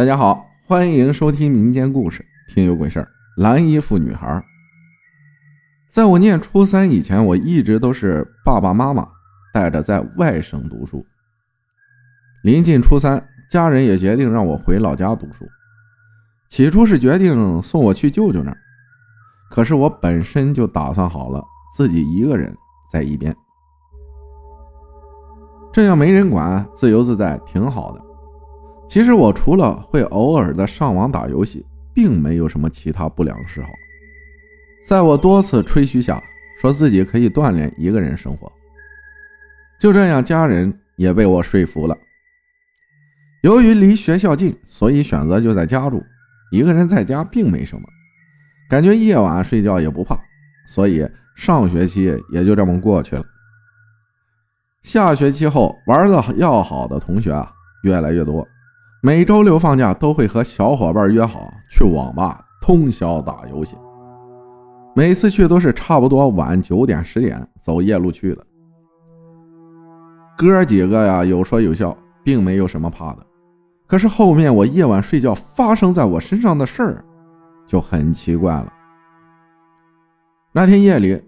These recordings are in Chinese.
大家好，欢迎收听民间故事《听有鬼事儿》。蓝衣服女孩，在我念初三以前，我一直都是爸爸妈妈带着在外省读书。临近初三，家人也决定让我回老家读书。起初是决定送我去舅舅那儿，可是我本身就打算好了自己一个人在一边，这样没人管，自由自在，挺好的。其实我除了会偶尔的上网打游戏，并没有什么其他不良嗜好。在我多次吹嘘下，说自己可以锻炼一个人生活。就这样，家人也被我说服了。由于离学校近，所以选择就在家住。一个人在家并没什么，感觉夜晚睡觉也不怕，所以上学期也就这么过去了。下学期后，玩的要好的同学啊越来越多。每周六放假都会和小伙伴约好去网吧通宵打游戏，每次去都是差不多晚九点十点走夜路去的。哥几个呀有说有笑，并没有什么怕的。可是后面我夜晚睡觉发生在我身上的事儿就很奇怪了。那天夜里，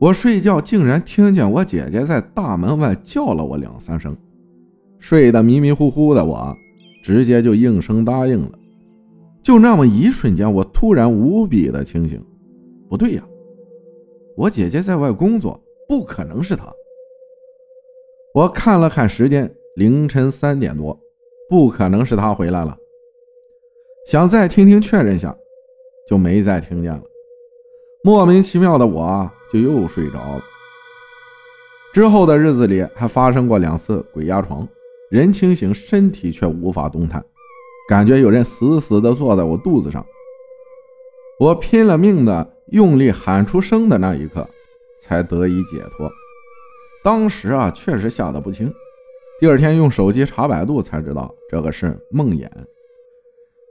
我睡觉竟然听见我姐姐在大门外叫了我两三声，睡得迷迷糊糊的我。直接就应声答应了，就那么一瞬间，我突然无比的清醒。不对呀，我姐姐在外工作，不可能是她。我看了看时间，凌晨三点多，不可能是她回来了。想再听听确认下，就没再听见了。莫名其妙的，我就又睡着了。之后的日子里，还发生过两次鬼压床。人清醒，身体却无法动弹，感觉有人死死地坐在我肚子上。我拼了命的用力喊出声的那一刻，才得以解脱。当时啊，确实吓得不轻。第二天用手机查百度才知道，这个是梦魇，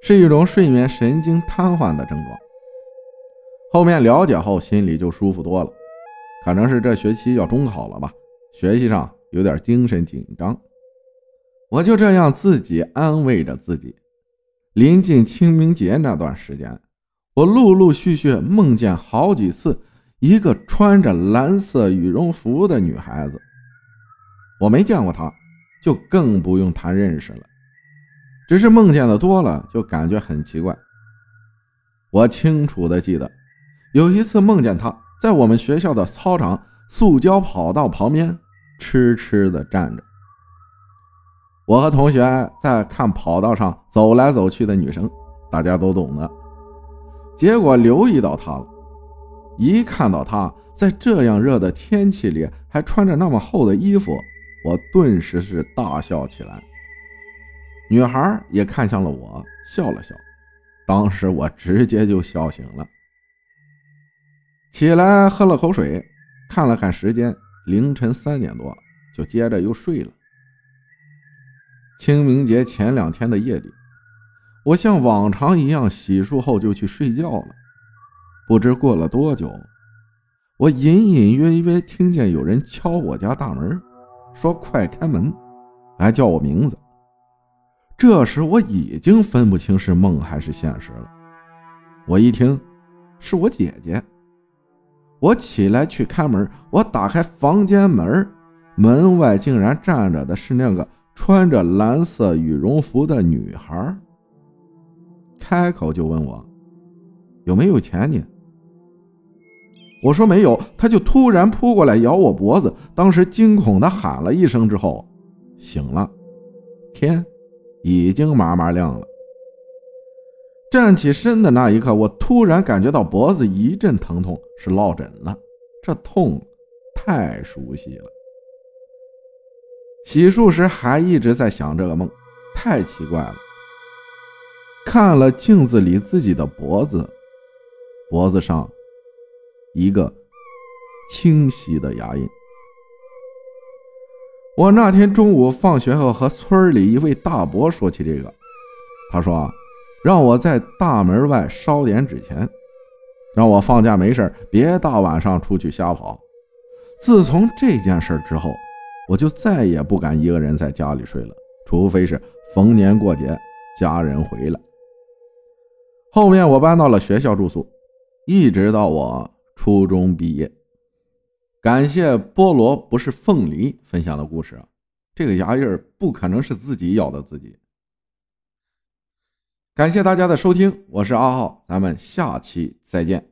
是一种睡眠神经瘫痪的症状。后面了解后，心里就舒服多了。可能是这学期要中考了吧，学习上有点精神紧张。我就这样自己安慰着自己。临近清明节那段时间，我陆陆续续梦见好几次一个穿着蓝色羽绒服的女孩子。我没见过她，就更不用谈认识了。只是梦见的多了，就感觉很奇怪。我清楚的记得，有一次梦见她在我们学校的操场塑胶跑道旁边痴痴的站着。我和同学在看跑道上走来走去的女生，大家都懂的。结果留意到她了，一看到她在这样热的天气里还穿着那么厚的衣服，我顿时是大笑起来。女孩也看向了我，笑了笑。当时我直接就笑醒了，起来喝了口水，看了看时间，凌晨三点多，就接着又睡了。清明节前两天的夜里，我像往常一样洗漱后就去睡觉了。不知过了多久，我隐隐约约听见有人敲我家大门，说：“快开门！”还叫我名字。这时我已经分不清是梦还是现实了。我一听，是我姐姐。我起来去开门，我打开房间门，门外竟然站着的是那个。穿着蓝色羽绒服的女孩开口就问我有没有钱你？我说没有，他就突然扑过来咬我脖子，当时惊恐的喊了一声之后醒了，天已经麻麻亮了。站起身的那一刻，我突然感觉到脖子一阵疼痛，是落枕了，这痛太熟悉了。洗漱时还一直在想这个梦，太奇怪了。看了镜子里自己的脖子，脖子上一个清晰的牙印。我那天中午放学后和村里一位大伯说起这个，他说让我在大门外烧点纸钱，让我放假没事别大晚上出去瞎跑。自从这件事之后。我就再也不敢一个人在家里睡了，除非是逢年过节，家人回来。后面我搬到了学校住宿，一直到我初中毕业。感谢菠萝不是凤梨分享的故事啊，这个牙印不可能是自己咬的自己。感谢大家的收听，我是阿浩，咱们下期再见。